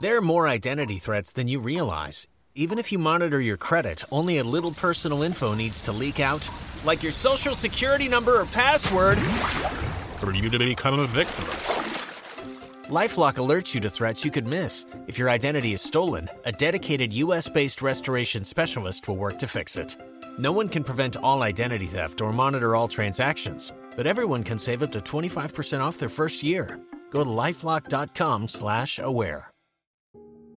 There are more identity threats than you realize. Even if you monitor your credit, only a little personal info needs to leak out, like your social security number or password. For you to become a victim. Lifelock alerts you to threats you could miss. If your identity is stolen, a dedicated US based restoration specialist will work to fix it. No one can prevent all identity theft or monitor all transactions, but everyone can save up to 25% off their first year. Go to lifelock.com/aware.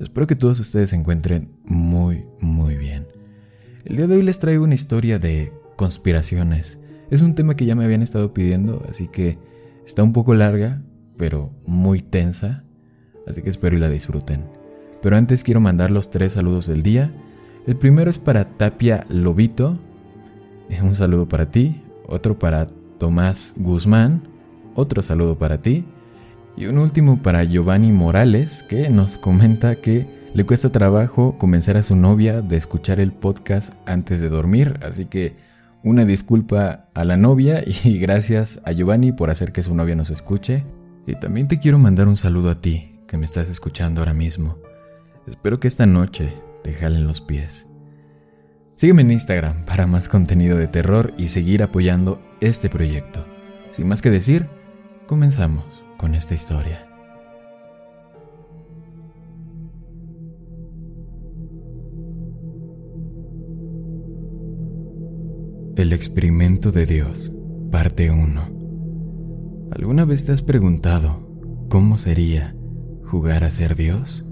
Espero que todos ustedes se encuentren muy, muy bien. El día de hoy les traigo una historia de conspiraciones. Es un tema que ya me habían estado pidiendo, así que está un poco larga, pero muy tensa. Así que espero y la disfruten. Pero antes quiero mandar los tres saludos del día. El primero es para Tapia Lobito. Un saludo para ti. Otro para Tomás Guzmán. Otro saludo para ti. Y un último para Giovanni Morales, que nos comenta que le cuesta trabajo convencer a su novia de escuchar el podcast antes de dormir, así que una disculpa a la novia y gracias a Giovanni por hacer que su novia nos escuche. Y también te quiero mandar un saludo a ti, que me estás escuchando ahora mismo. Espero que esta noche te jalen los pies. Sígueme en Instagram para más contenido de terror y seguir apoyando este proyecto. Sin más que decir, comenzamos esta historia. El experimento de Dios, parte 1. ¿Alguna vez te has preguntado cómo sería jugar a ser Dios?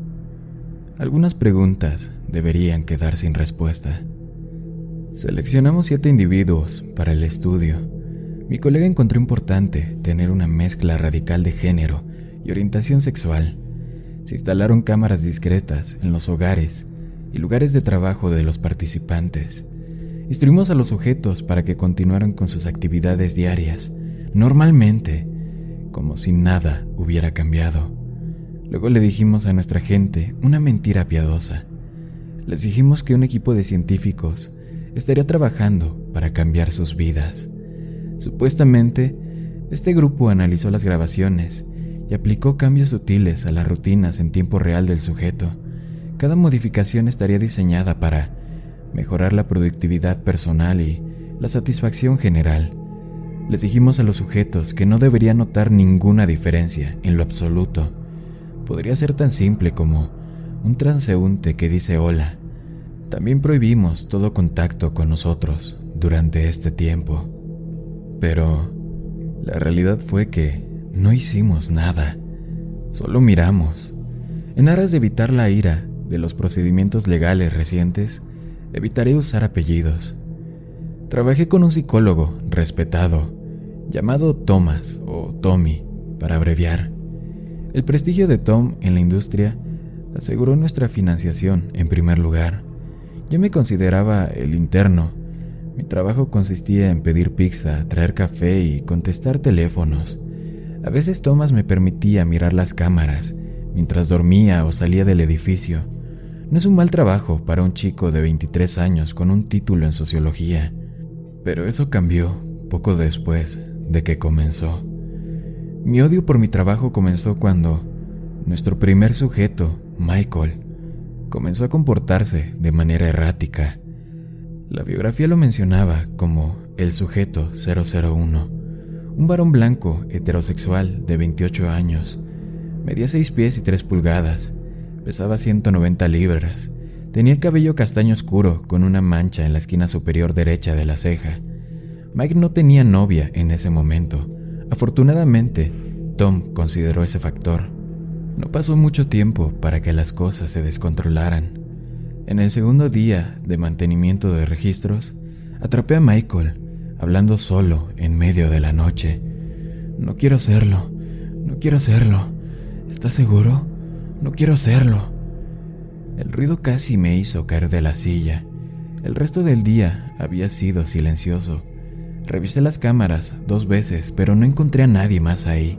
Algunas preguntas deberían quedar sin respuesta. Seleccionamos siete individuos para el estudio. Mi colega encontró importante tener una mezcla radical de género y orientación sexual. Se instalaron cámaras discretas en los hogares y lugares de trabajo de los participantes. Instruimos a los sujetos para que continuaran con sus actividades diarias, normalmente, como si nada hubiera cambiado. Luego le dijimos a nuestra gente una mentira piadosa. Les dijimos que un equipo de científicos estaría trabajando para cambiar sus vidas. Supuestamente, este grupo analizó las grabaciones y aplicó cambios sutiles a las rutinas en tiempo real del sujeto. Cada modificación estaría diseñada para mejorar la productividad personal y la satisfacción general. Les dijimos a los sujetos que no deberían notar ninguna diferencia en lo absoluto. Podría ser tan simple como un transeúnte que dice hola. También prohibimos todo contacto con nosotros durante este tiempo. Pero la realidad fue que no hicimos nada. Solo miramos. En aras de evitar la ira de los procedimientos legales recientes, evitaré usar apellidos. Trabajé con un psicólogo respetado, llamado Thomas o Tommy, para abreviar. El prestigio de Tom en la industria aseguró nuestra financiación en primer lugar. Yo me consideraba el interno. Mi trabajo consistía en pedir pizza, traer café y contestar teléfonos. A veces Thomas me permitía mirar las cámaras mientras dormía o salía del edificio. No es un mal trabajo para un chico de 23 años con un título en sociología, pero eso cambió poco después de que comenzó. Mi odio por mi trabajo comenzó cuando nuestro primer sujeto, Michael, comenzó a comportarse de manera errática. La biografía lo mencionaba como el sujeto 001, un varón blanco heterosexual de 28 años, medía 6 pies y 3 pulgadas, Pesaba 190 libras. Tenía el cabello castaño oscuro con una mancha en la esquina superior derecha de la ceja. Mike no tenía novia en ese momento. Afortunadamente, Tom consideró ese factor. No pasó mucho tiempo para que las cosas se descontrolaran. En el segundo día de mantenimiento de registros, atrapé a Michael hablando solo en medio de la noche. No quiero hacerlo, no quiero hacerlo. ¿Estás seguro? No quiero hacerlo. El ruido casi me hizo caer de la silla. El resto del día había sido silencioso. Revisé las cámaras dos veces, pero no encontré a nadie más ahí.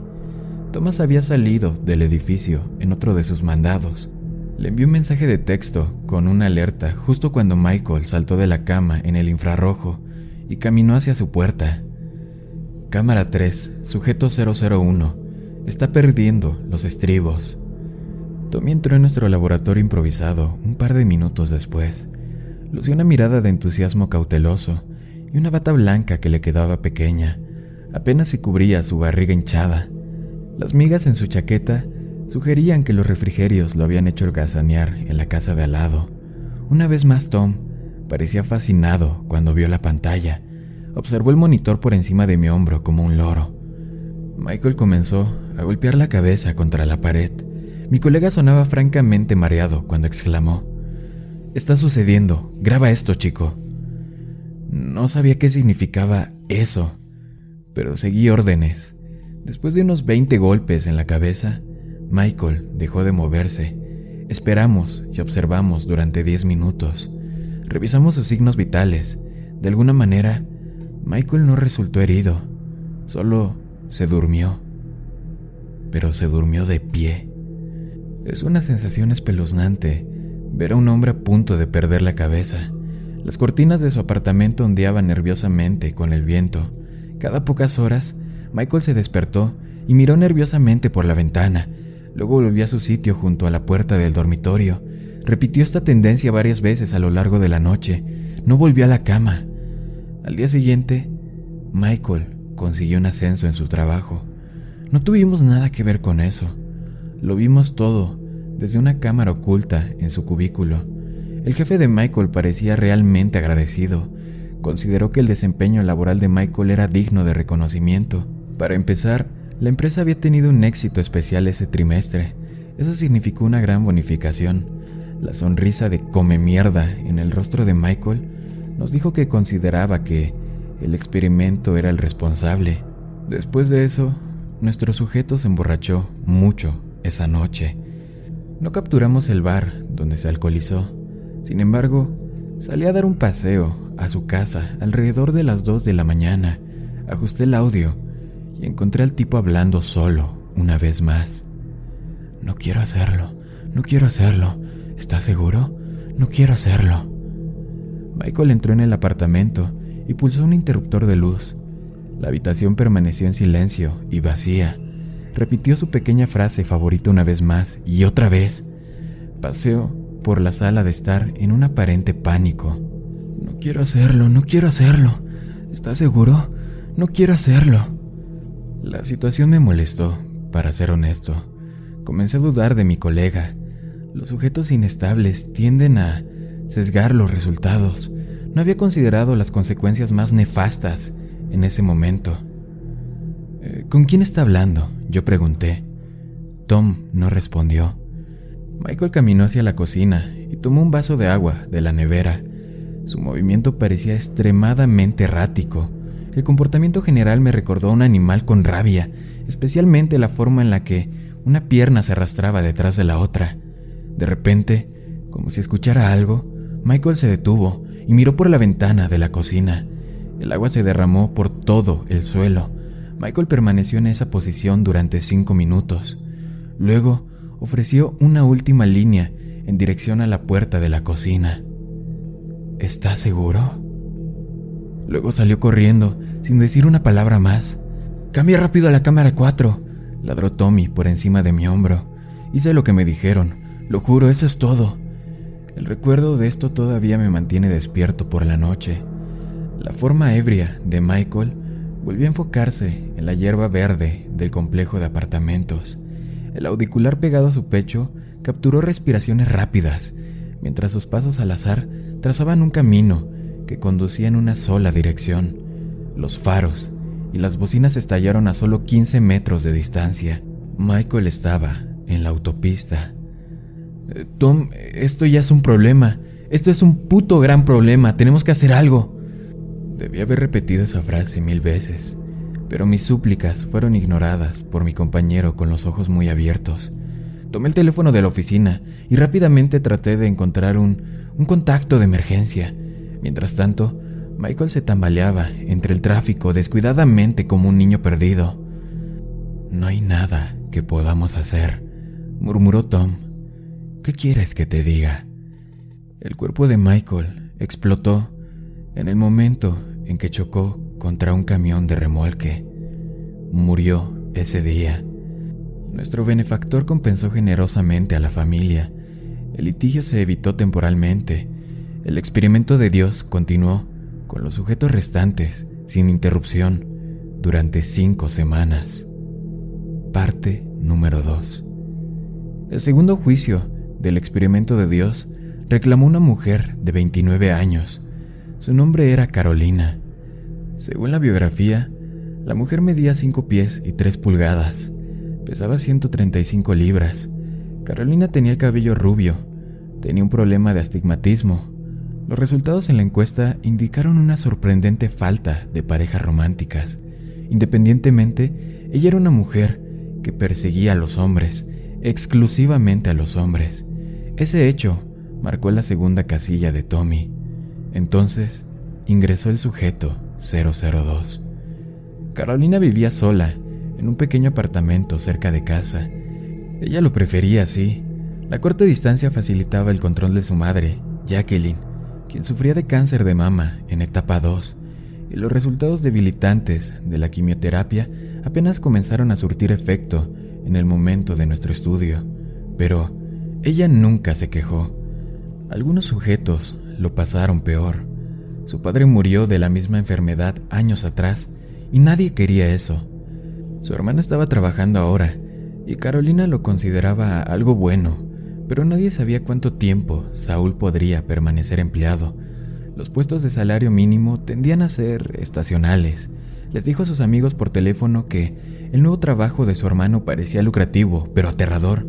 Thomas había salido del edificio en otro de sus mandados. Le envié un mensaje de texto con una alerta justo cuando Michael saltó de la cama en el infrarrojo y caminó hacia su puerta. Cámara 3, sujeto 001, está perdiendo los estribos. Tommy entró en nuestro laboratorio improvisado un par de minutos después. Lució una mirada de entusiasmo cauteloso y una bata blanca que le quedaba pequeña. Apenas se cubría su barriga hinchada. Las migas en su chaqueta sugerían que los refrigerios lo habían hecho holgazanear en la casa de al lado. Una vez más Tom parecía fascinado cuando vio la pantalla. Observó el monitor por encima de mi hombro como un loro. Michael comenzó a golpear la cabeza contra la pared. Mi colega sonaba francamente mareado cuando exclamó, Está sucediendo, graba esto, chico. No sabía qué significaba eso, pero seguí órdenes. Después de unos 20 golpes en la cabeza, Michael dejó de moverse. Esperamos y observamos durante 10 minutos. Revisamos sus signos vitales. De alguna manera, Michael no resultó herido, solo se durmió. Pero se durmió de pie. Es una sensación espeluznante ver a un hombre a punto de perder la cabeza. Las cortinas de su apartamento ondeaban nerviosamente con el viento. Cada pocas horas, Michael se despertó y miró nerviosamente por la ventana. Luego volvió a su sitio junto a la puerta del dormitorio. Repitió esta tendencia varias veces a lo largo de la noche. No volvió a la cama. Al día siguiente, Michael consiguió un ascenso en su trabajo. No tuvimos nada que ver con eso. Lo vimos todo desde una cámara oculta en su cubículo. El jefe de Michael parecía realmente agradecido. Consideró que el desempeño laboral de Michael era digno de reconocimiento. Para empezar, la empresa había tenido un éxito especial ese trimestre. Eso significó una gran bonificación. La sonrisa de come mierda en el rostro de Michael nos dijo que consideraba que el experimento era el responsable. Después de eso, nuestro sujeto se emborrachó mucho esa noche. No capturamos el bar donde se alcoholizó. Sin embargo, salí a dar un paseo a su casa alrededor de las 2 de la mañana. Ajusté el audio encontré al tipo hablando solo una vez más. No quiero hacerlo, no quiero hacerlo. ¿Estás seguro? No quiero hacerlo. Michael entró en el apartamento y pulsó un interruptor de luz. La habitación permaneció en silencio y vacía. Repitió su pequeña frase favorita una vez más y otra vez. Paseó por la sala de estar en un aparente pánico. No quiero hacerlo, no quiero hacerlo. ¿Estás seguro? No quiero hacerlo. La situación me molestó, para ser honesto. Comencé a dudar de mi colega. Los sujetos inestables tienden a sesgar los resultados. No había considerado las consecuencias más nefastas en ese momento. Eh, ¿Con quién está hablando? Yo pregunté. Tom no respondió. Michael caminó hacia la cocina y tomó un vaso de agua de la nevera. Su movimiento parecía extremadamente errático. El comportamiento general me recordó a un animal con rabia, especialmente la forma en la que una pierna se arrastraba detrás de la otra. De repente, como si escuchara algo, Michael se detuvo y miró por la ventana de la cocina. El agua se derramó por todo el suelo. Michael permaneció en esa posición durante cinco minutos. Luego ofreció una última línea en dirección a la puerta de la cocina. ¿Estás seguro? Luego salió corriendo, sin decir una palabra más. Cambia rápido a la cámara 4, ladró Tommy por encima de mi hombro. Hice lo que me dijeron, lo juro, eso es todo. El recuerdo de esto todavía me mantiene despierto por la noche. La forma ebria de Michael volvió a enfocarse la hierba verde del complejo de apartamentos. El auricular pegado a su pecho capturó respiraciones rápidas, mientras sus pasos al azar trazaban un camino que conducía en una sola dirección. Los faros y las bocinas estallaron a solo 15 metros de distancia. Michael estaba en la autopista. Eh, Tom, esto ya es un problema. Esto es un puto gran problema. Tenemos que hacer algo. Debí haber repetido esa frase mil veces, pero mis súplicas fueron ignoradas por mi compañero con los ojos muy abiertos. Tomé el teléfono de la oficina y rápidamente traté de encontrar un, un contacto de emergencia. Mientras tanto, Michael se tambaleaba entre el tráfico descuidadamente como un niño perdido. No hay nada que podamos hacer, murmuró Tom. ¿Qué quieres que te diga? El cuerpo de Michael explotó en el momento en que chocó contra un camión de remolque. Murió ese día. Nuestro benefactor compensó generosamente a la familia. El litigio se evitó temporalmente. El experimento de Dios continuó con los sujetos restantes sin interrupción durante cinco semanas. Parte número 2. El segundo juicio del experimento de Dios reclamó una mujer de 29 años. Su nombre era Carolina. Según la biografía, la mujer medía 5 pies y 3 pulgadas. Pesaba 135 libras. Carolina tenía el cabello rubio. Tenía un problema de astigmatismo. Los resultados en la encuesta indicaron una sorprendente falta de parejas románticas. Independientemente, ella era una mujer que perseguía a los hombres, exclusivamente a los hombres. Ese hecho marcó la segunda casilla de Tommy. Entonces, ingresó el sujeto 002. Carolina vivía sola, en un pequeño apartamento cerca de casa. Ella lo prefería así. La corta distancia facilitaba el control de su madre, Jacqueline, quien sufría de cáncer de mama en etapa 2, y los resultados debilitantes de la quimioterapia apenas comenzaron a surtir efecto en el momento de nuestro estudio, pero ella nunca se quejó. Algunos sujetos lo pasaron peor. Su padre murió de la misma enfermedad años atrás y nadie quería eso. Su hermana estaba trabajando ahora y Carolina lo consideraba algo bueno, pero nadie sabía cuánto tiempo Saúl podría permanecer empleado. Los puestos de salario mínimo tendían a ser estacionales. Les dijo a sus amigos por teléfono que el nuevo trabajo de su hermano parecía lucrativo, pero aterrador.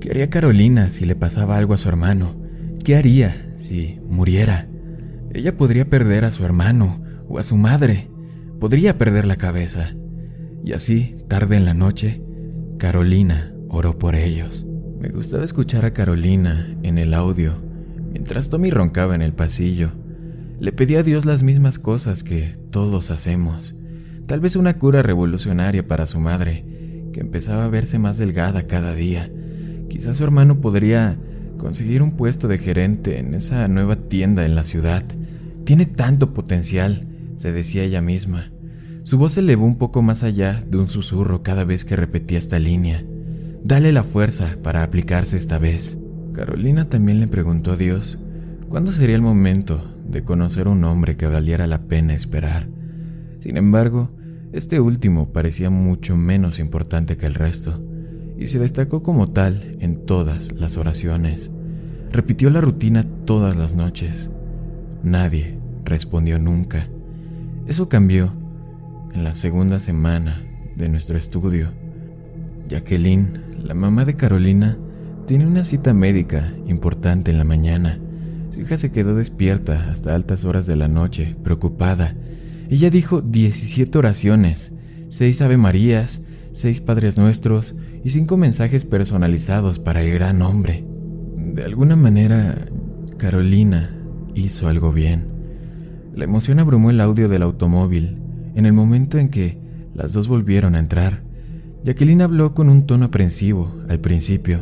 ¿Qué haría Carolina si le pasaba algo a su hermano? ¿Qué haría si muriera? Ella podría perder a su hermano o a su madre. Podría perder la cabeza. Y así, tarde en la noche, Carolina oró por ellos. Me gustaba escuchar a Carolina en el audio, mientras Tommy roncaba en el pasillo. Le pedía a Dios las mismas cosas que todos hacemos. Tal vez una cura revolucionaria para su madre, que empezaba a verse más delgada cada día. Quizás su hermano podría conseguir un puesto de gerente en esa nueva tienda en la ciudad. Tiene tanto potencial, se decía ella misma. Su voz se elevó un poco más allá de un susurro cada vez que repetía esta línea. Dale la fuerza para aplicarse esta vez. Carolina también le preguntó a Dios cuándo sería el momento de conocer un hombre que valiera la pena esperar. Sin embargo, este último parecía mucho menos importante que el resto, y se destacó como tal en todas las oraciones. Repitió la rutina todas las noches. Nadie respondió nunca. Eso cambió en la segunda semana de nuestro estudio. Jacqueline, la mamá de Carolina, tiene una cita médica importante en la mañana. Su hija se quedó despierta hasta altas horas de la noche, preocupada. Ella dijo 17 oraciones, 6 Ave Marías, 6 Padres Nuestros y 5 mensajes personalizados para el gran hombre. De alguna manera, Carolina hizo algo bien. La emoción abrumó el audio del automóvil en el momento en que las dos volvieron a entrar. Jacqueline habló con un tono aprensivo al principio.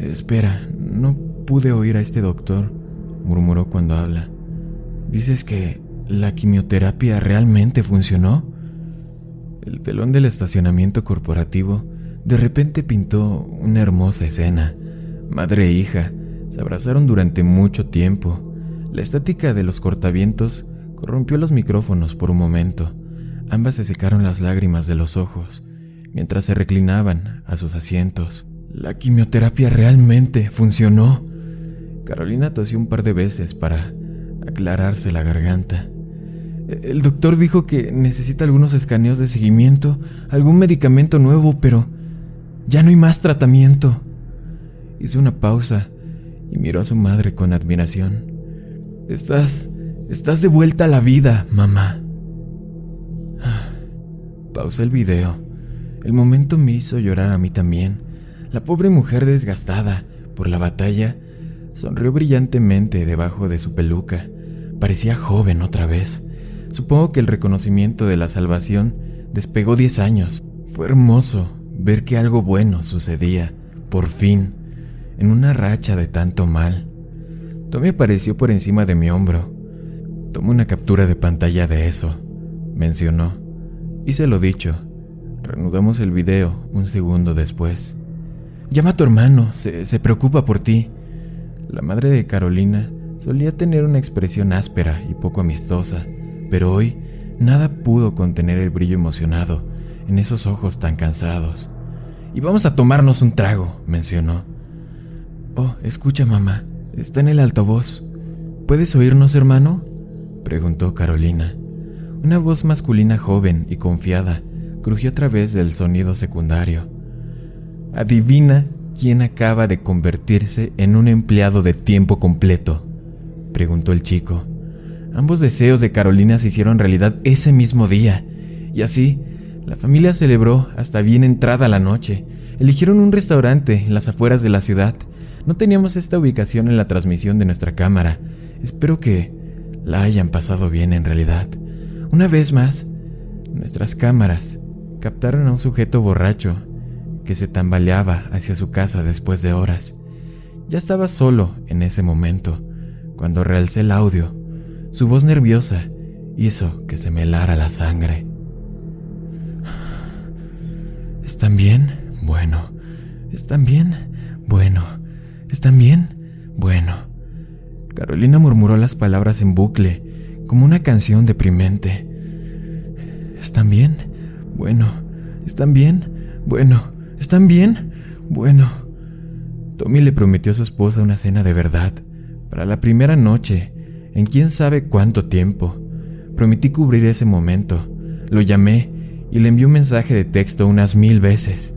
Espera, no pude oír a este doctor, murmuró cuando habla. ¿Dices que la quimioterapia realmente funcionó? El telón del estacionamiento corporativo de repente pintó una hermosa escena. Madre e hija se abrazaron durante mucho tiempo. La estática de los cortavientos corrompió los micrófonos por un momento. Ambas se secaron las lágrimas de los ojos mientras se reclinaban a sus asientos. La quimioterapia realmente funcionó. Carolina tosió un par de veces para aclararse la garganta. El doctor dijo que necesita algunos escaneos de seguimiento, algún medicamento nuevo, pero ya no hay más tratamiento. Hizo una pausa y miró a su madre con admiración. Estás... estás de vuelta a la vida, mamá. Pausé el video. El momento me hizo llorar a mí también. La pobre mujer desgastada por la batalla sonrió brillantemente debajo de su peluca. Parecía joven otra vez. Supongo que el reconocimiento de la salvación despegó diez años. Fue hermoso ver que algo bueno sucedía, por fin, en una racha de tanto mal. Tommy apareció por encima de mi hombro. Tomé una captura de pantalla de eso, mencionó. Hice lo dicho. Reanudamos el video un segundo después. Llama a tu hermano, se, se preocupa por ti. La madre de Carolina solía tener una expresión áspera y poco amistosa, pero hoy nada pudo contener el brillo emocionado en esos ojos tan cansados. Y vamos a tomarnos un trago, mencionó. Oh, escucha, mamá, está en el altavoz. ¿Puedes oírnos, hermano? preguntó Carolina. Una voz masculina joven y confiada crujió a través del sonido secundario. Adivina quién acaba de convertirse en un empleado de tiempo completo, preguntó el chico. Ambos deseos de Carolina se hicieron realidad ese mismo día, y así la familia celebró hasta bien entrada la noche. Eligieron un restaurante en las afueras de la ciudad. No teníamos esta ubicación en la transmisión de nuestra cámara. Espero que la hayan pasado bien en realidad. Una vez más, nuestras cámaras captaron a un sujeto borracho que se tambaleaba hacia su casa después de horas. Ya estaba solo en ese momento, cuando realcé el audio. Su voz nerviosa hizo que se me helara la sangre. ¿Están bien? Bueno. ¿Están bien? Bueno. ¿Están bien? Bueno. Carolina murmuró las palabras en bucle, como una canción deprimente. ¿Están bien? Bueno. ¿Están bien? Bueno. ¿Están bien? Bueno. Tommy le prometió a su esposa una cena de verdad, para la primera noche, en quién sabe cuánto tiempo. Prometí cubrir ese momento. Lo llamé y le envié un mensaje de texto unas mil veces.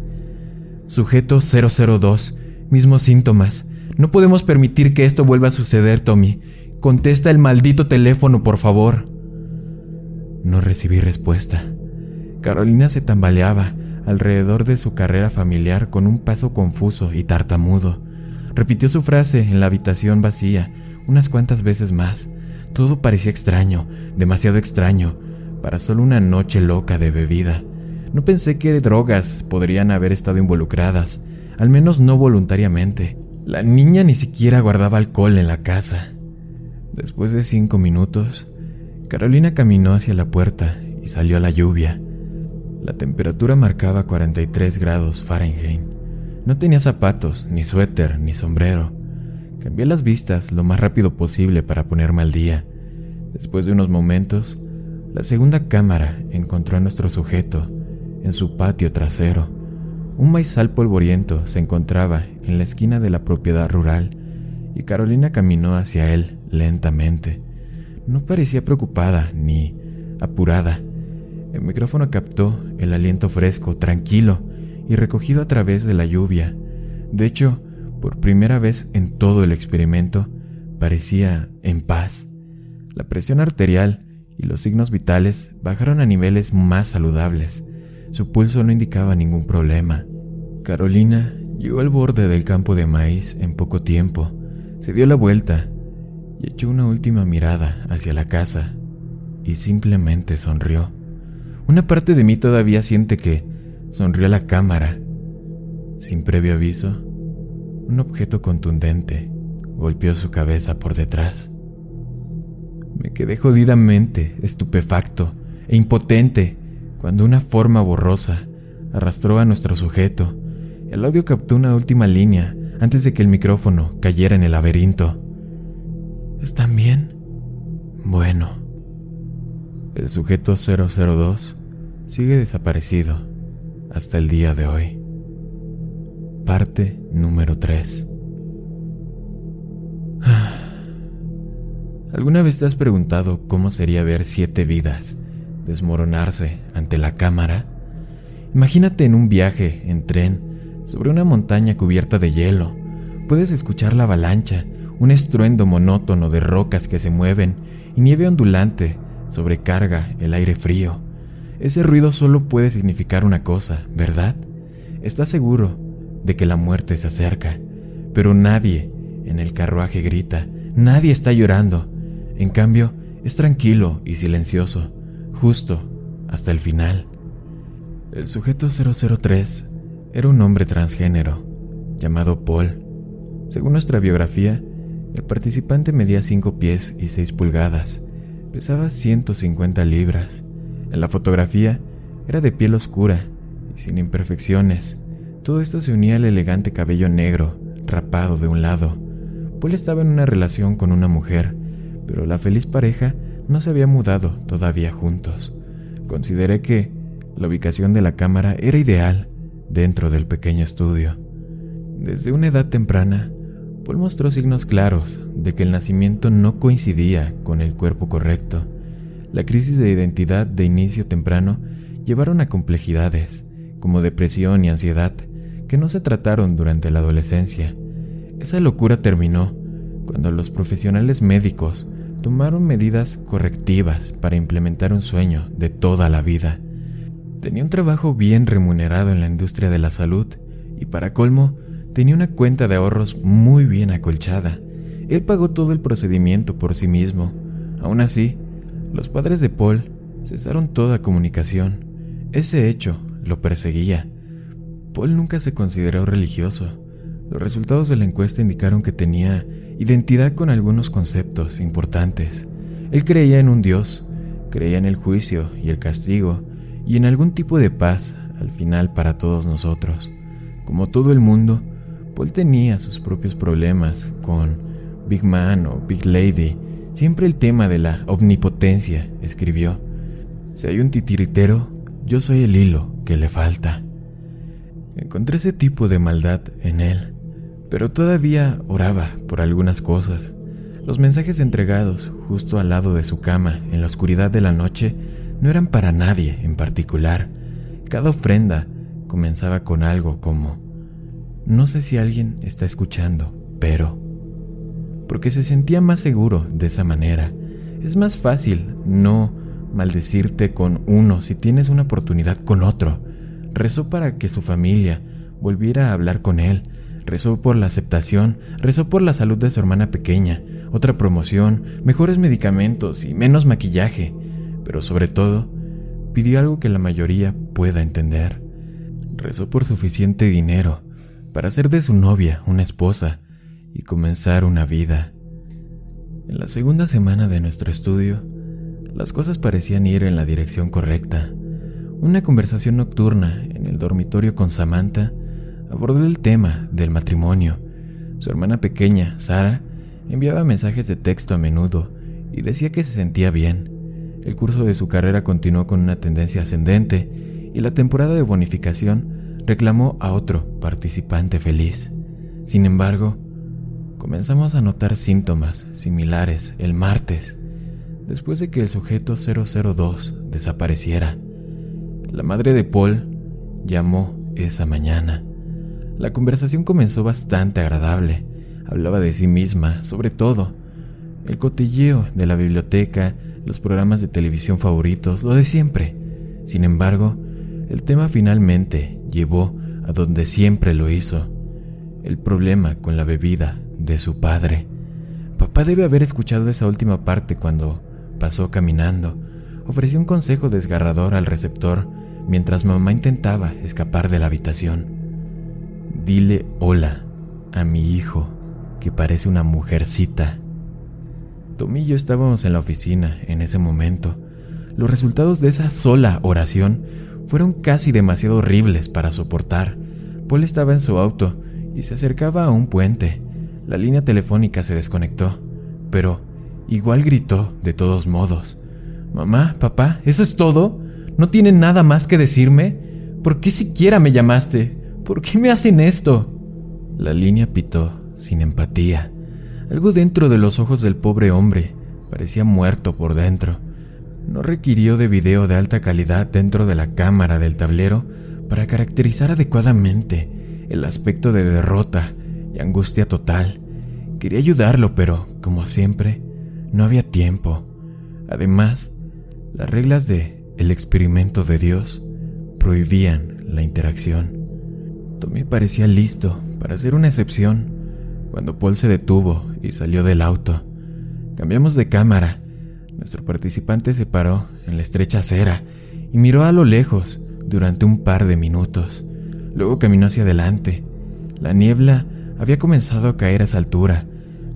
Sujeto 002, mismos síntomas. No podemos permitir que esto vuelva a suceder, Tommy. Contesta el maldito teléfono, por favor. No recibí respuesta. Carolina se tambaleaba alrededor de su carrera familiar con un paso confuso y tartamudo. Repitió su frase en la habitación vacía unas cuantas veces más. Todo parecía extraño, demasiado extraño, para solo una noche loca de bebida. No pensé que drogas podrían haber estado involucradas, al menos no voluntariamente. La niña ni siquiera guardaba alcohol en la casa. Después de cinco minutos, Carolina caminó hacia la puerta y salió a la lluvia. La temperatura marcaba 43 grados Fahrenheit. No tenía zapatos, ni suéter, ni sombrero. Cambié las vistas lo más rápido posible para ponerme al día. Después de unos momentos, la segunda cámara encontró a nuestro sujeto en su patio trasero. Un maizal polvoriento se encontraba en la esquina de la propiedad rural y Carolina caminó hacia él lentamente. No parecía preocupada ni apurada. El micrófono captó el aliento fresco, tranquilo y recogido a través de la lluvia. De hecho, por primera vez en todo el experimento, parecía en paz. La presión arterial y los signos vitales bajaron a niveles más saludables. Su pulso no indicaba ningún problema. Carolina llegó al borde del campo de maíz en poco tiempo. Se dio la vuelta y echó una última mirada hacia la casa y simplemente sonrió. Una parte de mí todavía siente que sonrió a la cámara. Sin previo aviso, un objeto contundente golpeó su cabeza por detrás. Me quedé jodidamente estupefacto e impotente cuando una forma borrosa arrastró a nuestro sujeto. El audio captó una última línea antes de que el micrófono cayera en el laberinto. ¿Están bien? Bueno. El sujeto 002 sigue desaparecido hasta el día de hoy. parte número 3. ¿Alguna vez te has preguntado cómo sería ver siete vidas desmoronarse ante la cámara? Imagínate en un viaje en tren sobre una montaña cubierta de hielo. Puedes escuchar la avalancha, un estruendo monótono de rocas que se mueven y nieve ondulante sobrecarga el aire frío. Ese ruido solo puede significar una cosa, ¿verdad? Estás seguro de que la muerte se acerca, pero nadie en el carruaje grita, nadie está llorando. En cambio, es tranquilo y silencioso, justo hasta el final. El sujeto 003 era un hombre transgénero, llamado Paul. Según nuestra biografía, el participante medía 5 pies y 6 pulgadas, pesaba 150 libras. La fotografía era de piel oscura y sin imperfecciones. Todo esto se unía al elegante cabello negro, rapado de un lado. Paul estaba en una relación con una mujer, pero la feliz pareja no se había mudado todavía juntos. Consideré que la ubicación de la cámara era ideal dentro del pequeño estudio. Desde una edad temprana, Paul mostró signos claros de que el nacimiento no coincidía con el cuerpo correcto. La crisis de identidad de inicio temprano llevaron a complejidades, como depresión y ansiedad, que no se trataron durante la adolescencia. Esa locura terminó cuando los profesionales médicos tomaron medidas correctivas para implementar un sueño de toda la vida. Tenía un trabajo bien remunerado en la industria de la salud y para colmo tenía una cuenta de ahorros muy bien acolchada. Él pagó todo el procedimiento por sí mismo. Aún así, los padres de Paul cesaron toda comunicación. Ese hecho lo perseguía. Paul nunca se consideró religioso. Los resultados de la encuesta indicaron que tenía identidad con algunos conceptos importantes. Él creía en un Dios, creía en el juicio y el castigo, y en algún tipo de paz al final para todos nosotros. Como todo el mundo, Paul tenía sus propios problemas con Big Man o Big Lady, siempre el tema de la omnipotencia, escribió. Si hay un titiritero, yo soy el hilo que le falta. Encontré ese tipo de maldad en él, pero todavía oraba por algunas cosas. Los mensajes entregados justo al lado de su cama en la oscuridad de la noche no eran para nadie en particular. Cada ofrenda comenzaba con algo como, no sé si alguien está escuchando, pero... Porque se sentía más seguro de esa manera. Es más fácil no maldecirte con uno si tienes una oportunidad con otro. Rezó para que su familia volviera a hablar con él. Rezó por la aceptación, rezó por la salud de su hermana pequeña, otra promoción, mejores medicamentos y menos maquillaje pero sobre todo, pidió algo que la mayoría pueda entender. Rezó por suficiente dinero para hacer de su novia una esposa y comenzar una vida. En la segunda semana de nuestro estudio, las cosas parecían ir en la dirección correcta. Una conversación nocturna en el dormitorio con Samantha abordó el tema del matrimonio. Su hermana pequeña, Sara, enviaba mensajes de texto a menudo y decía que se sentía bien, el curso de su carrera continuó con una tendencia ascendente y la temporada de bonificación reclamó a otro participante feliz. Sin embargo, comenzamos a notar síntomas similares el martes, después de que el sujeto 002 desapareciera. La madre de Paul llamó esa mañana. La conversación comenzó bastante agradable. Hablaba de sí misma, sobre todo. El cotilleo de la biblioteca los programas de televisión favoritos, lo de siempre. Sin embargo, el tema finalmente llevó a donde siempre lo hizo, el problema con la bebida de su padre. Papá debe haber escuchado esa última parte cuando pasó caminando. Ofreció un consejo desgarrador al receptor mientras mamá intentaba escapar de la habitación. Dile hola a mi hijo, que parece una mujercita. Tommy y yo estábamos en la oficina en ese momento. Los resultados de esa sola oración fueron casi demasiado horribles para soportar. Paul estaba en su auto y se acercaba a un puente. La línea telefónica se desconectó, pero igual gritó de todos modos. Mamá, papá, ¿eso es todo? ¿No tienen nada más que decirme? ¿Por qué siquiera me llamaste? ¿Por qué me hacen esto? La línea pitó, sin empatía. Algo dentro de los ojos del pobre hombre parecía muerto por dentro. No requirió de video de alta calidad dentro de la cámara del tablero para caracterizar adecuadamente el aspecto de derrota y angustia total. Quería ayudarlo, pero, como siempre, no había tiempo. Además, las reglas de el experimento de Dios prohibían la interacción. Tommy parecía listo para hacer una excepción cuando Paul se detuvo y salió del auto. Cambiamos de cámara. Nuestro participante se paró en la estrecha acera y miró a lo lejos durante un par de minutos. Luego caminó hacia adelante. La niebla había comenzado a caer a esa altura.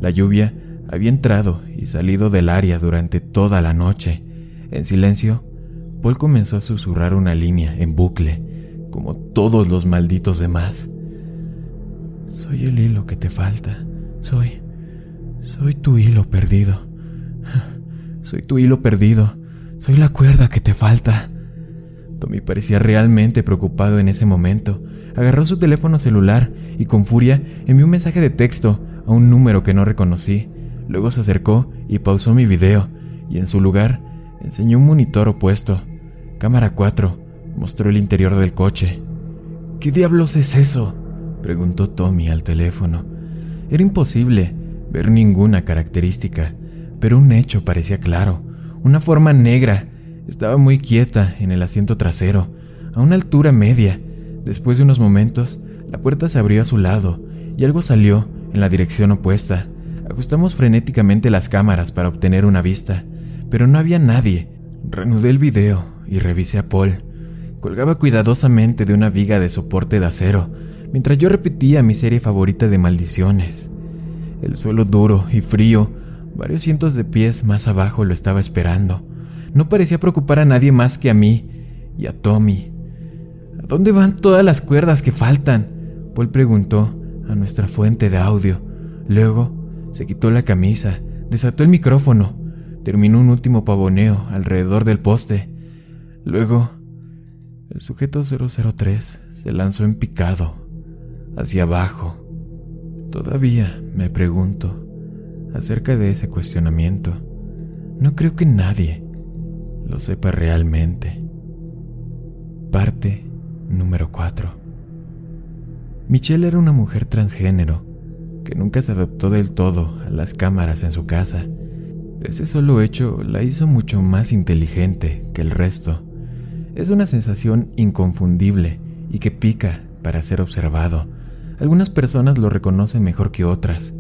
La lluvia había entrado y salido del área durante toda la noche. En silencio, Paul comenzó a susurrar una línea en bucle, como todos los malditos demás. Soy el hilo que te falta. Soy... Soy tu hilo perdido. Soy tu hilo perdido. Soy la cuerda que te falta. Tommy parecía realmente preocupado en ese momento. Agarró su teléfono celular y con furia envió un mensaje de texto a un número que no reconocí. Luego se acercó y pausó mi video y en su lugar enseñó un monitor opuesto. Cámara 4 mostró el interior del coche. ¿Qué diablos es eso? preguntó Tommy al teléfono. Era imposible ver ninguna característica, pero un hecho parecía claro. Una forma negra estaba muy quieta en el asiento trasero, a una altura media. Después de unos momentos, la puerta se abrió a su lado y algo salió en la dirección opuesta. Ajustamos frenéticamente las cámaras para obtener una vista, pero no había nadie. Reanudé el video y revisé a Paul. Colgaba cuidadosamente de una viga de soporte de acero, mientras yo repetía mi serie favorita de maldiciones. El suelo duro y frío, varios cientos de pies más abajo lo estaba esperando. No parecía preocupar a nadie más que a mí y a Tommy. ¿A dónde van todas las cuerdas que faltan? Paul preguntó a nuestra fuente de audio. Luego se quitó la camisa, desató el micrófono, terminó un último pavoneo alrededor del poste. Luego, el sujeto 003 se lanzó en picado hacia abajo. Todavía me pregunto acerca de ese cuestionamiento. No creo que nadie lo sepa realmente. Parte número 4. Michelle era una mujer transgénero que nunca se adaptó del todo a las cámaras en su casa. Ese solo hecho la hizo mucho más inteligente que el resto. Es una sensación inconfundible y que pica para ser observado, algunas personas lo reconocen mejor que otras.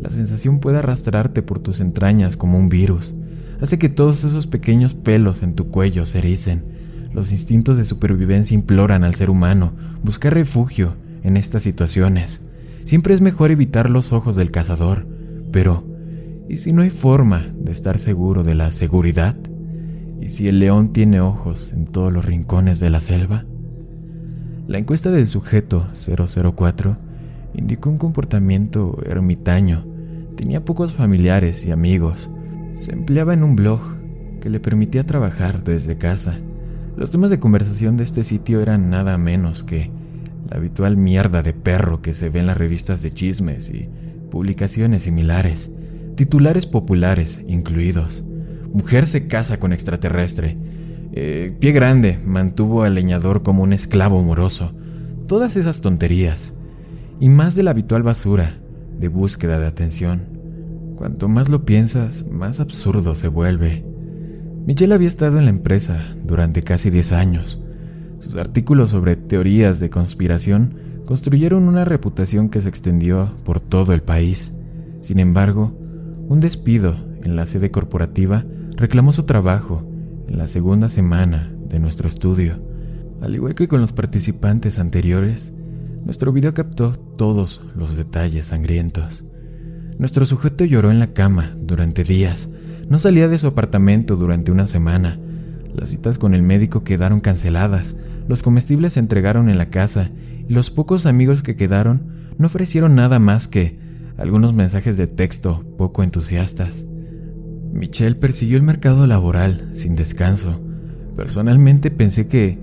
La sensación puede arrastrarte por tus entrañas como un virus. Hace que todos esos pequeños pelos en tu cuello se ericen. Los instintos de supervivencia imploran al ser humano buscar refugio en estas situaciones. Siempre es mejor evitar los ojos del cazador. Pero, ¿y si no hay forma de estar seguro de la seguridad? ¿Y si el león tiene ojos en todos los rincones de la selva? La encuesta del sujeto 004 indicó un comportamiento ermitaño. Tenía pocos familiares y amigos. Se empleaba en un blog que le permitía trabajar desde casa. Los temas de conversación de este sitio eran nada menos que la habitual mierda de perro que se ve en las revistas de chismes y publicaciones similares, titulares populares incluidos. Mujer se casa con extraterrestre eh, pie Grande mantuvo al leñador como un esclavo moroso. Todas esas tonterías. Y más de la habitual basura de búsqueda de atención. Cuanto más lo piensas, más absurdo se vuelve. Michelle había estado en la empresa durante casi 10 años. Sus artículos sobre teorías de conspiración construyeron una reputación que se extendió por todo el país. Sin embargo, un despido en la sede corporativa reclamó su trabajo en la segunda semana de nuestro estudio. Al igual que con los participantes anteriores, nuestro video captó todos los detalles sangrientos. Nuestro sujeto lloró en la cama durante días, no salía de su apartamento durante una semana, las citas con el médico quedaron canceladas, los comestibles se entregaron en la casa y los pocos amigos que quedaron no ofrecieron nada más que algunos mensajes de texto poco entusiastas. Michelle persiguió el mercado laboral sin descanso. Personalmente pensé que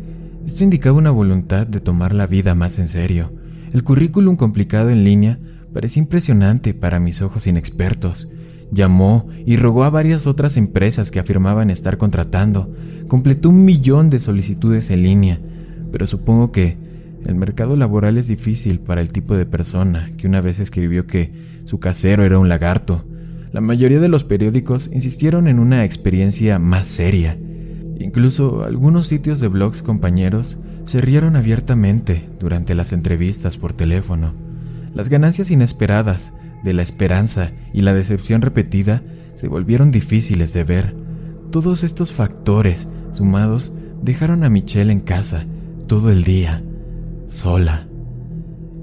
Esto indicaba una voluntad de tomar la vida más en serio. El currículum complicado en línea parecía impresionante para mis ojos inexpertos. Llamó y rogó a varias otras empresas que afirmaban estar contratando. Completó un millón de solicitudes en línea, pero supongo que el mercado laboral es difícil para el tipo de persona que una vez escribió que su casero era un lagarto. La mayoría de los periódicos insistieron en una experiencia más seria. Incluso algunos sitios de blogs compañeros se rieron abiertamente durante las entrevistas por teléfono. Las ganancias inesperadas de la esperanza y la decepción repetida se volvieron difíciles de ver. Todos estos factores sumados dejaron a Michelle en casa todo el día, sola.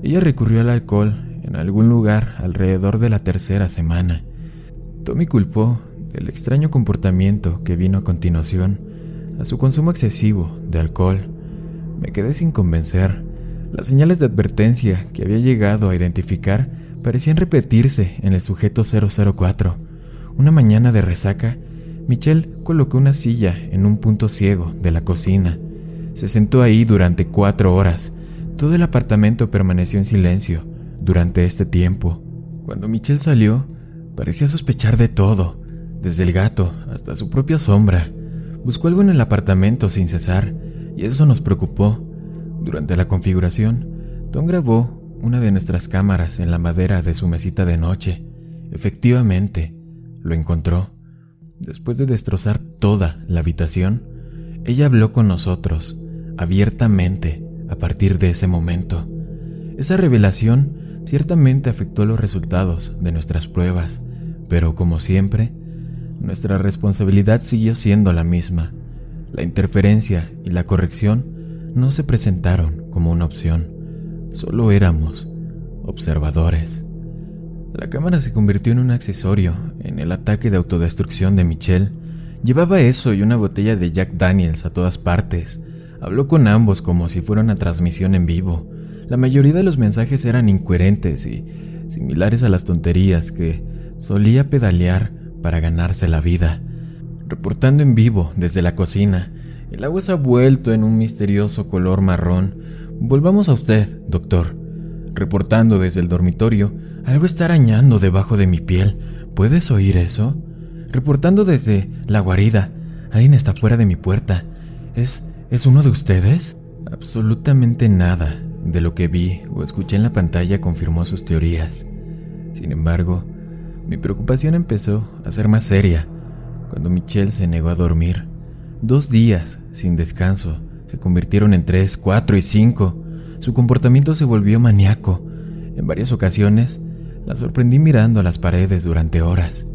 Ella recurrió al alcohol en algún lugar alrededor de la tercera semana. Tommy culpó del extraño comportamiento que vino a continuación a su consumo excesivo de alcohol. Me quedé sin convencer. Las señales de advertencia que había llegado a identificar parecían repetirse en el sujeto 004. Una mañana de resaca, Michelle colocó una silla en un punto ciego de la cocina. Se sentó ahí durante cuatro horas. Todo el apartamento permaneció en silencio durante este tiempo. Cuando Michelle salió, parecía sospechar de todo, desde el gato hasta su propia sombra. Buscó algo en el apartamento sin cesar, y eso nos preocupó. Durante la configuración, Tom grabó una de nuestras cámaras en la madera de su mesita de noche. Efectivamente, lo encontró. Después de destrozar toda la habitación, ella habló con nosotros, abiertamente, a partir de ese momento. Esa revelación ciertamente afectó los resultados de nuestras pruebas, pero como siempre, nuestra responsabilidad siguió siendo la misma. La interferencia y la corrección no se presentaron como una opción, solo éramos observadores. La cámara se convirtió en un accesorio en el ataque de autodestrucción de Michelle. Llevaba eso y una botella de Jack Daniels a todas partes. Habló con ambos como si fuera una transmisión en vivo. La mayoría de los mensajes eran incoherentes y similares a las tonterías que solía pedalear para ganarse la vida. Reportando en vivo desde la cocina, el agua se ha vuelto en un misterioso color marrón. Volvamos a usted, doctor. Reportando desde el dormitorio, algo está arañando debajo de mi piel. ¿Puedes oír eso? Reportando desde la guarida, alguien está fuera de mi puerta. ¿Es es uno de ustedes? Absolutamente nada de lo que vi o escuché en la pantalla confirmó sus teorías. Sin embargo, mi preocupación empezó a ser más seria cuando Michelle se negó a dormir. Dos días sin descanso se convirtieron en tres, cuatro y cinco. Su comportamiento se volvió maníaco. En varias ocasiones la sorprendí mirando a las paredes durante horas.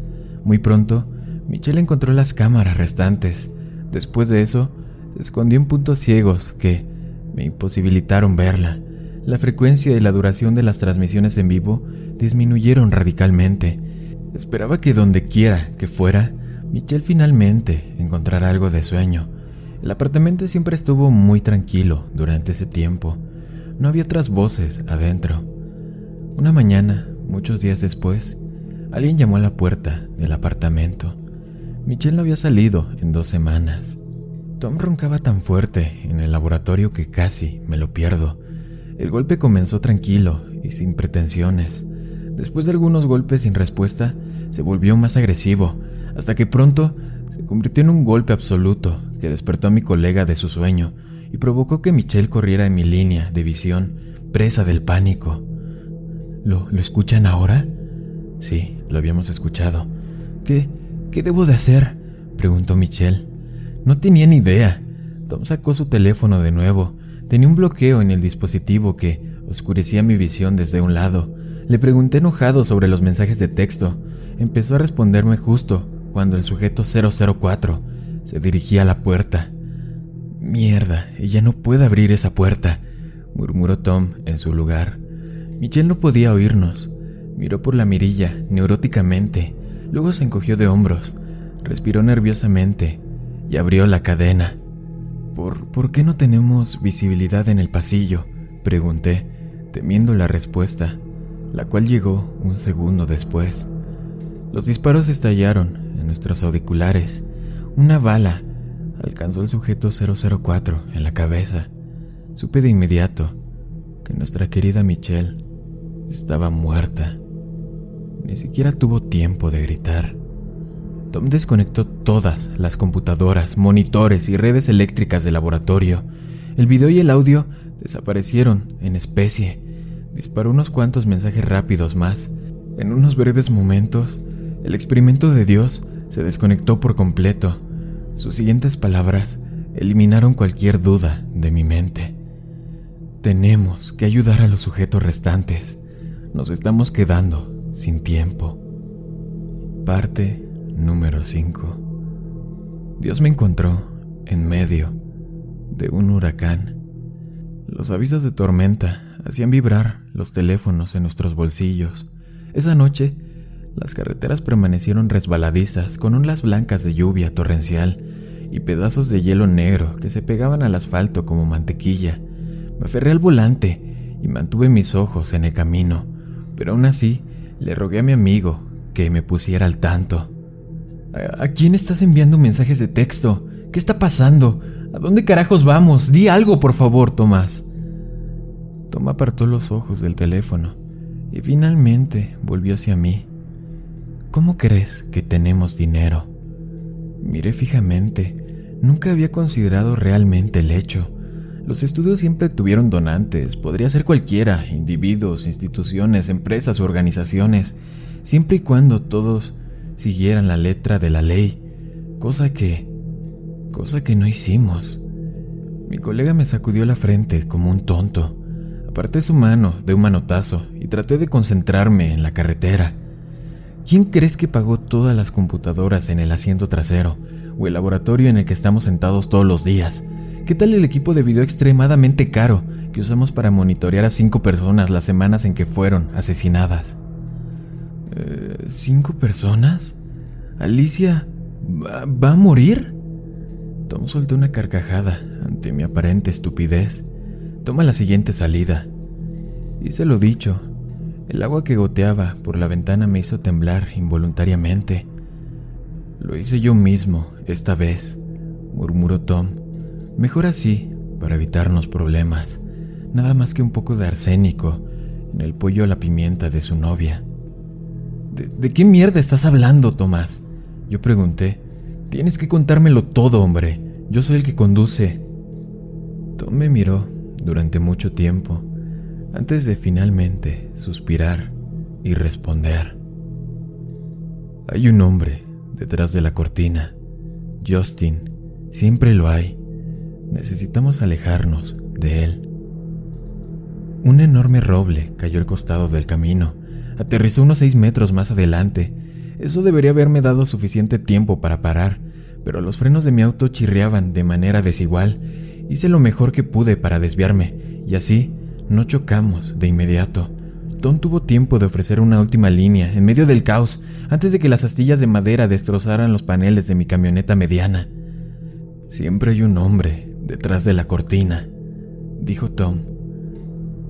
Muy pronto, Michelle encontró las cámaras restantes. Después de eso, se escondió en puntos ciegos que me imposibilitaron verla. La frecuencia y la duración de las transmisiones en vivo disminuyeron radicalmente Esperaba que donde quiera que fuera, Michelle finalmente encontrara algo de sueño. El apartamento siempre estuvo muy tranquilo durante ese tiempo. No había otras voces adentro. Una mañana, muchos días después, alguien llamó a la puerta del apartamento. Michelle no había salido en dos semanas. Tom roncaba tan fuerte en el laboratorio que casi me lo pierdo. El golpe comenzó tranquilo y sin pretensiones. Después de algunos golpes sin respuesta, se volvió más agresivo, hasta que pronto se convirtió en un golpe absoluto que despertó a mi colega de su sueño y provocó que Michelle corriera en mi línea de visión, presa del pánico. ¿Lo, ¿Lo escuchan ahora? Sí, lo habíamos escuchado. ¿Qué? ¿Qué debo de hacer? preguntó Michelle. No tenía ni idea. Tom sacó su teléfono de nuevo. Tenía un bloqueo en el dispositivo que oscurecía mi visión desde un lado. Le pregunté enojado sobre los mensajes de texto. Empezó a responderme justo cuando el sujeto 004 se dirigía a la puerta. Mierda, ella no puede abrir esa puerta, murmuró Tom en su lugar. Michelle no podía oírnos. Miró por la mirilla, neuróticamente. Luego se encogió de hombros, respiró nerviosamente y abrió la cadena. ¿Por, ¿Por qué no tenemos visibilidad en el pasillo? Pregunté, temiendo la respuesta la cual llegó un segundo después. Los disparos estallaron en nuestros auriculares. Una bala alcanzó al sujeto 004 en la cabeza. supe de inmediato que nuestra querida Michelle estaba muerta. Ni siquiera tuvo tiempo de gritar. Tom desconectó todas las computadoras, monitores y redes eléctricas del laboratorio. El video y el audio desaparecieron en especie. Disparó unos cuantos mensajes rápidos más. En unos breves momentos, el experimento de Dios se desconectó por completo. Sus siguientes palabras eliminaron cualquier duda de mi mente. Tenemos que ayudar a los sujetos restantes. Nos estamos quedando sin tiempo. Parte número 5. Dios me encontró en medio de un huracán. Los avisos de tormenta hacían vibrar los teléfonos en nuestros bolsillos. Esa noche, las carreteras permanecieron resbaladizas con olas blancas de lluvia torrencial y pedazos de hielo negro que se pegaban al asfalto como mantequilla. Me aferré al volante y mantuve mis ojos en el camino, pero aún así le rogué a mi amigo que me pusiera al tanto. ¿A, quién estás enviando mensajes de texto? ¿Qué está pasando? ¿A dónde carajos vamos? Di algo, por favor, Tomás. Tom apartó los ojos del teléfono y finalmente volvió hacia mí. ¿Cómo crees que tenemos dinero? Miré fijamente. Nunca había considerado realmente el hecho. Los estudios siempre tuvieron donantes, podría ser cualquiera, individuos, instituciones, empresas organizaciones, siempre y cuando todos siguieran la letra de la ley, cosa que... cosa que no hicimos. Mi colega me sacudió la frente como un tonto. Aparté su mano de un manotazo y traté de concentrarme en la carretera. ¿Quién crees que pagó todas las computadoras en el asiento trasero o el laboratorio en el que estamos sentados todos los días? ¿Qué tal el equipo de video extremadamente caro que usamos para monitorear a cinco personas las semanas en que fueron asesinadas? Eh, ¿Cinco personas? ¿Alicia va, a morir? Tom soltó una carcajada ante mi aparente estupidez. Toma la siguiente salida. Hice lo dicho el agua que goteaba por la ventana me hizo temblar involuntariamente. Lo hice yo mismo, esta vez, murmuró Tom. Mejor así, para evitarnos problemas. Nada más que un poco de arsénico en el pollo a la pimienta de su novia. ¿De, ¿De, qué mierda estás hablando, Tomás? Yo pregunté. Tienes que contármelo todo, hombre. Yo soy el que conduce. Tom me miró durante mucho tiempo antes de finalmente suspirar y responder. Hay un hombre detrás de la cortina. Justin, siempre lo hay. Necesitamos alejarnos de él. Un enorme roble cayó al costado del camino. Aterrizó unos seis metros más adelante. Eso debería haberme dado suficiente tiempo para parar, pero los frenos de mi auto chirriaban de manera desigual. Hice lo mejor que pude para desviarme, y así no chocamos de inmediato. Tom tuvo tiempo de ofrecer una última línea en medio del caos antes de que las astillas de madera destrozaran los paneles de mi camioneta mediana. Siempre hay un hombre detrás de la cortina, dijo Tom.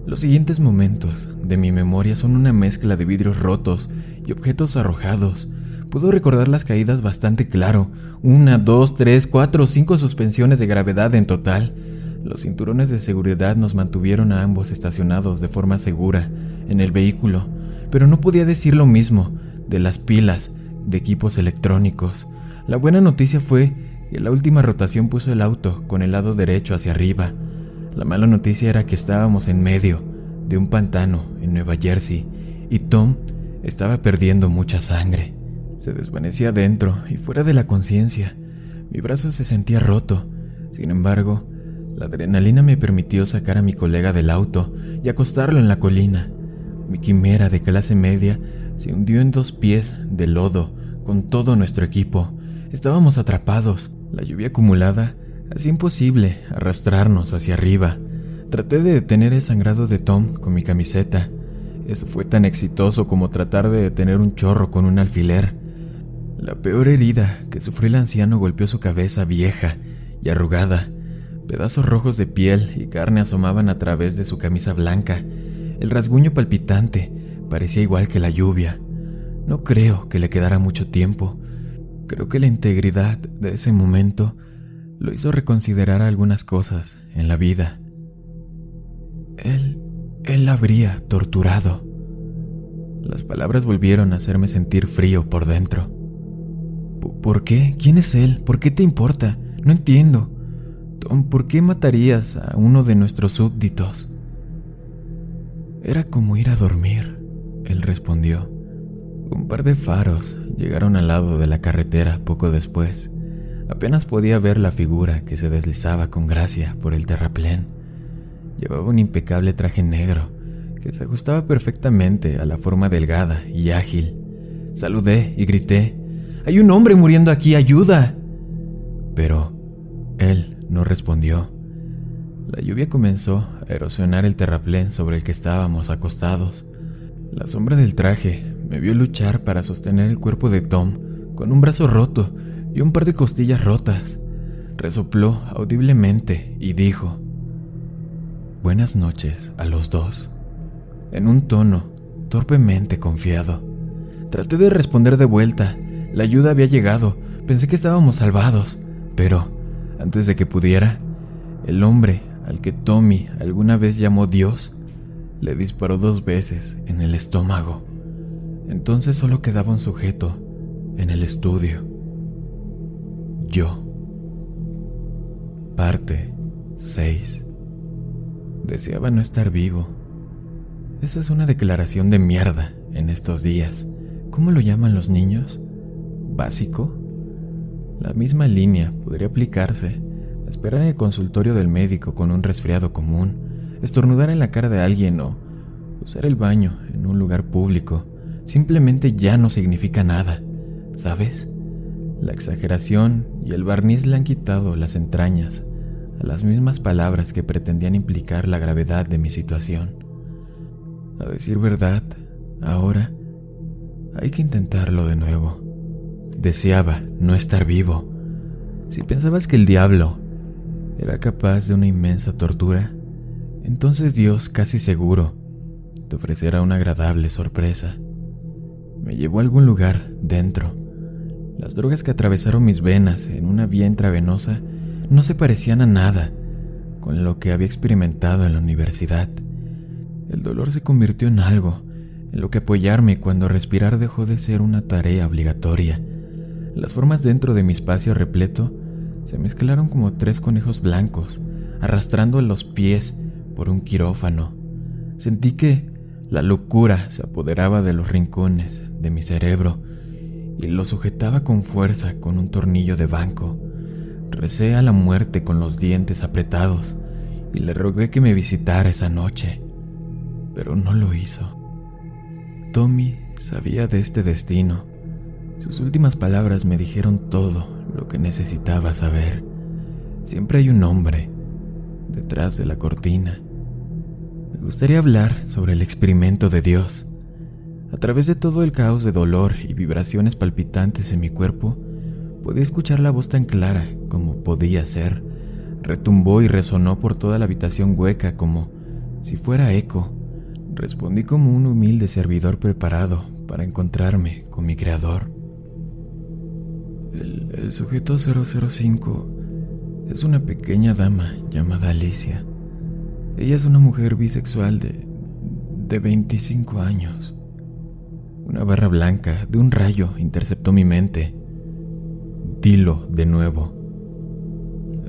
Los siguientes momentos de mi memoria son una mezcla de vidrios rotos y objetos arrojados. Puedo recordar las caídas bastante claro, una, dos, tres, cuatro, cinco suspensiones de gravedad en total. Los cinturones de seguridad nos mantuvieron a ambos estacionados de forma segura en el vehículo, pero no podía decir lo mismo de las pilas de equipos electrónicos. La buena noticia fue que la última rotación puso el auto con el lado derecho hacia arriba. La mala noticia era que estábamos en medio de un pantano en Nueva Jersey y Tom estaba perdiendo mucha sangre. Se desvanecía dentro y fuera de la conciencia. Mi brazo se sentía roto. Sin embargo, la adrenalina me permitió sacar a mi colega del auto y acostarlo en la colina. Mi quimera de clase media se hundió en dos pies de lodo con todo nuestro equipo. Estábamos atrapados. La lluvia acumulada hacía imposible arrastrarnos hacia arriba. Traté de detener el sangrado de Tom con mi camiseta. Eso fue tan exitoso como tratar de detener un chorro con un alfiler. La peor herida que sufrió el anciano golpeó su cabeza vieja y arrugada Pedazos rojos de piel y carne asomaban a través de su camisa blanca. El rasguño palpitante parecía igual que la lluvia. No creo que le quedara mucho tiempo. Creo que la integridad de ese momento lo hizo reconsiderar algunas cosas en la vida. Él, él habría torturado. Las palabras volvieron a hacerme sentir frío por dentro. ¿Por qué? ¿Quién es él? ¿Por qué te importa? No entiendo. ¿Por qué matarías a uno de nuestros súbditos? Era como ir a dormir, él respondió. Un par de faros llegaron al lado de la carretera poco después. Apenas podía ver la figura que se deslizaba con gracia por el terraplén. Llevaba un impecable traje negro que se ajustaba perfectamente a la forma delgada y ágil. Saludé y grité, ¡Hay un hombre muriendo aquí! ¡Ayuda! Pero él no respondió. La lluvia comenzó a erosionar el terraplén sobre el que estábamos acostados. La sombra del traje me vio luchar para sostener el cuerpo de Tom con un brazo roto y un par de costillas rotas. Resopló audiblemente y dijo, Buenas noches a los dos en un tono torpemente confiado. Traté de responder de vuelta. La ayuda había llegado. Pensé que estábamos salvados. Pero, antes de que pudiera, el hombre al que Tommy alguna vez llamó Dios le disparó dos veces en el estómago. Entonces solo quedaba un sujeto en el estudio. Yo. Parte 6. Deseaba no estar vivo esa es una declaración de mierda en estos días. ¿Cómo lo llaman los niños? ¿Básico? La misma línea podría aplicarse. Esperar en el consultorio del médico con un resfriado común, estornudar en la cara de alguien o usar el baño en un lugar público simplemente ya no significa nada, ¿sabes? La exageración y el barniz le han quitado las entrañas a las mismas palabras que pretendían implicar la gravedad de mi situación. A decir verdad, ahora hay que intentarlo de nuevo. Deseaba no estar vivo. Si pensabas que el diablo era capaz de una inmensa tortura, entonces Dios casi seguro te ofrecerá una agradable sorpresa. Me llevó a algún lugar dentro. Las drogas que atravesaron mis venas en una vía intravenosa no se parecían a nada con lo que había experimentado en la universidad. El dolor se convirtió en algo en lo que apoyarme cuando respirar dejó de ser una tarea obligatoria. Las formas dentro de mi espacio repleto se mezclaron como tres conejos blancos, arrastrando los pies por un quirófano. Sentí que la locura se apoderaba de los rincones de mi cerebro y lo sujetaba con fuerza con un tornillo de banco. Recé a la muerte con los dientes apretados y le rogué que me visitara esa noche pero no lo hizo. Tommy sabía de este destino. Sus últimas palabras me dijeron todo lo que necesitaba saber. Siempre hay un hombre detrás de la cortina. Me gustaría hablar sobre el experimento de Dios. A través de todo el caos de dolor y vibraciones palpitantes en mi cuerpo, podía escuchar la voz tan clara como podía ser. Retumbó y resonó por toda la habitación hueca como si fuera eco Respondí como un humilde servidor preparado para encontrarme con mi creador. El, sujeto 005 es una pequeña dama llamada Alicia. Ella es una mujer bisexual de, de 25 años. Una barra blanca de un rayo interceptó mi mente. Dilo de nuevo.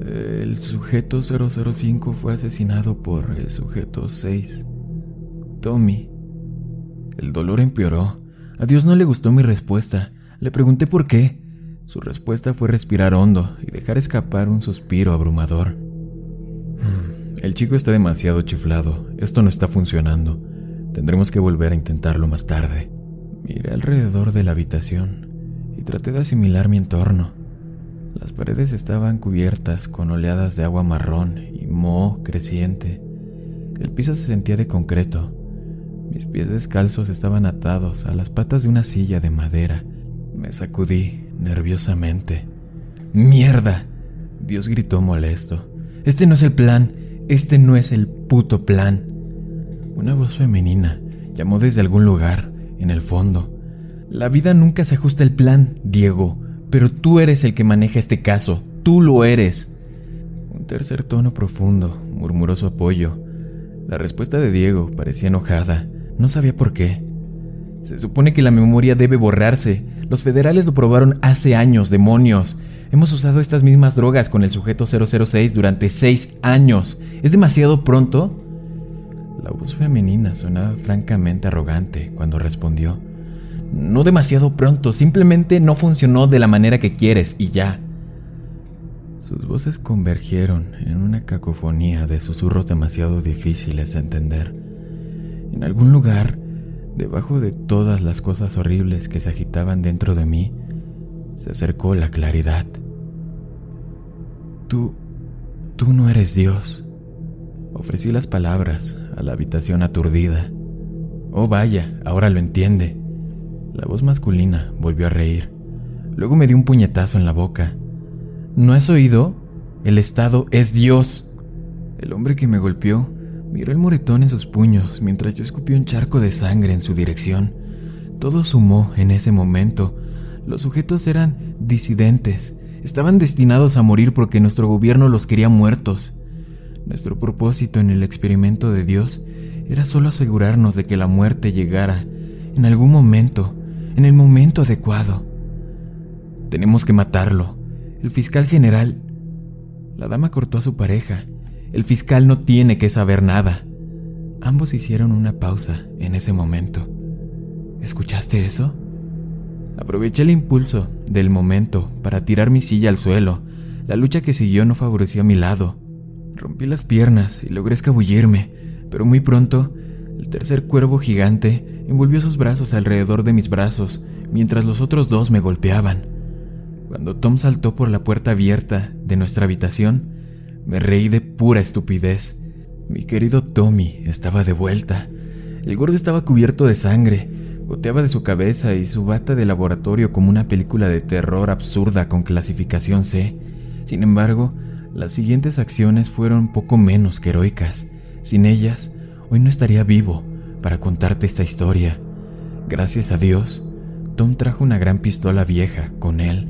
El sujeto 005 fue asesinado por el sujeto 6. Tommy. El dolor empeoró. A Dios no le gustó mi respuesta. Le pregunté por qué. Su respuesta fue respirar hondo y dejar escapar un suspiro abrumador. Hmm, el chico está demasiado chiflado. Esto no está funcionando. Tendremos que volver a intentarlo más tarde. Miré alrededor de la habitación y traté de asimilar mi entorno. Las paredes estaban cubiertas con oleadas de agua marrón y moho creciente. El piso se sentía de concreto mis pies descalzos estaban atados a las patas de una silla de madera. Me sacudí nerviosamente. ¡Mierda! Dios gritó molesto. Este no es el plan. Este no es el puto plan. Una voz femenina llamó desde algún lugar, en el fondo. La vida nunca se ajusta al plan, Diego, pero tú eres el que maneja este caso. Tú lo eres. Un tercer tono profundo murmuró su apoyo La respuesta de Diego parecía enojada. No sabía por qué. Se supone que la memoria debe borrarse. Los federales lo probaron hace años, demonios. Hemos usado estas mismas drogas con el sujeto 006 durante seis años. ¿Es demasiado pronto? La voz femenina sonaba francamente arrogante cuando respondió. No demasiado pronto, simplemente no funcionó de la manera que quieres y ya. Sus voces convergieron en una cacofonía de susurros demasiado difíciles de entender. En algún lugar, debajo de todas las cosas horribles que se agitaban dentro de mí, se acercó la claridad. Tú, tú no eres Dios. Ofrecí las palabras a la habitación aturdida. Oh, vaya, ahora lo entiende. La voz masculina volvió a reír. Luego me dio un puñetazo en la boca. ¿No has oído? El Estado es Dios. El hombre que me golpeó miró el moretón en sus puños mientras yo escupí un charco de sangre en su dirección. Todo sumó en ese momento. Los sujetos eran disidentes, Estaban destinados a morir porque nuestro gobierno los quería muertos. Nuestro propósito en el experimento de Dios era solo asegurarnos de que la muerte llegara en algún momento, en el momento adecuado. Tenemos que matarlo. El fiscal general... La dama cortó a su pareja. El fiscal no tiene que saber nada. Ambos hicieron una pausa en ese momento. ¿Escuchaste eso? Aproveché el impulso del momento para tirar mi silla al suelo. La lucha que siguió no favoreció a mi lado. Rompí las piernas y logré escabullirme, pero muy pronto el tercer cuervo gigante envolvió sus brazos alrededor de mis brazos mientras los otros dos me golpeaban. Cuando Tom saltó por la puerta abierta de nuestra habitación, me reí de pura estupidez. Mi querido Tommy estaba de vuelta. El gordo estaba cubierto de sangre Goteaba de su cabeza y su bata de laboratorio como una película de terror absurda con clasificación C. Sin embargo, las siguientes acciones fueron poco menos que heroicas. Sin ellas, hoy no estaría vivo para contarte esta historia. Gracias a Dios, Tom trajo una gran pistola vieja con él.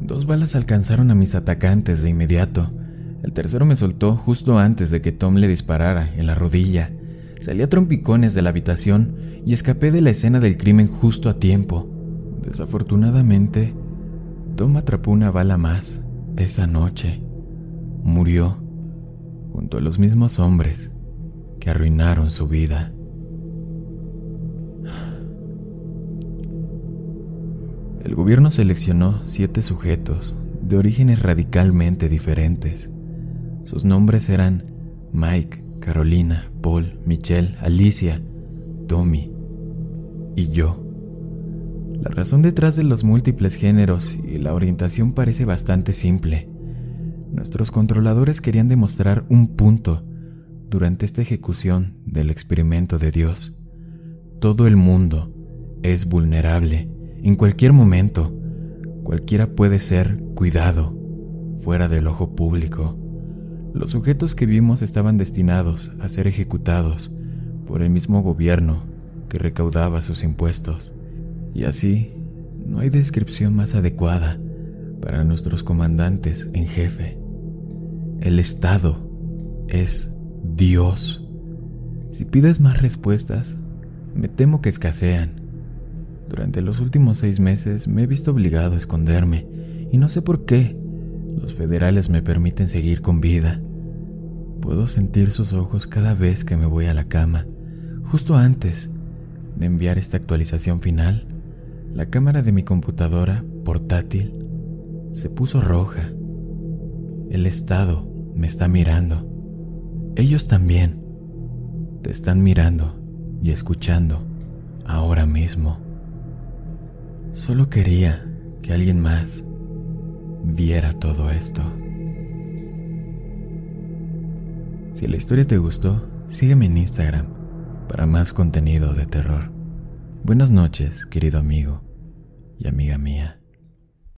Dos balas alcanzaron a mis atacantes de inmediato. El tercero me soltó justo antes de que Tom le disparara en la rodilla. Salí a trompicones de la habitación y escapé de la escena del crimen justo a tiempo. Desafortunadamente, Tom atrapó una bala más esa noche. Murió junto a los mismos hombres que arruinaron su vida. El gobierno seleccionó siete sujetos de orígenes radicalmente diferentes. Sus nombres eran Mike, Carolina, Paul, Michelle, Alicia, Tommy, y yo. La razón detrás de los múltiples géneros y la orientación parece bastante simple. Nuestros controladores querían demostrar un punto durante esta ejecución del experimento de Dios. Todo el mundo es vulnerable en cualquier momento. Cualquiera puede ser cuidado fuera del ojo público. Los sujetos que vimos estaban destinados a ser ejecutados por el mismo gobierno que recaudaba sus impuestos. Y así, no hay descripción más adecuada para nuestros comandantes en jefe. El Estado es Dios. Si pides más respuestas, me temo que escasean. Durante los últimos seis meses me he visto obligado a esconderme y no sé por qué los federales me permiten seguir con vida. Puedo sentir sus ojos cada vez que me voy a la cama, justo antes de enviar esta actualización final, la cámara de mi computadora portátil se puso roja. El Estado me está mirando. Ellos también te están mirando y escuchando ahora mismo. Solo quería que alguien más viera todo esto. Si la historia te gustó, sígueme en Instagram para más contenido de terror. Buenas noches, querido amigo y amiga mía.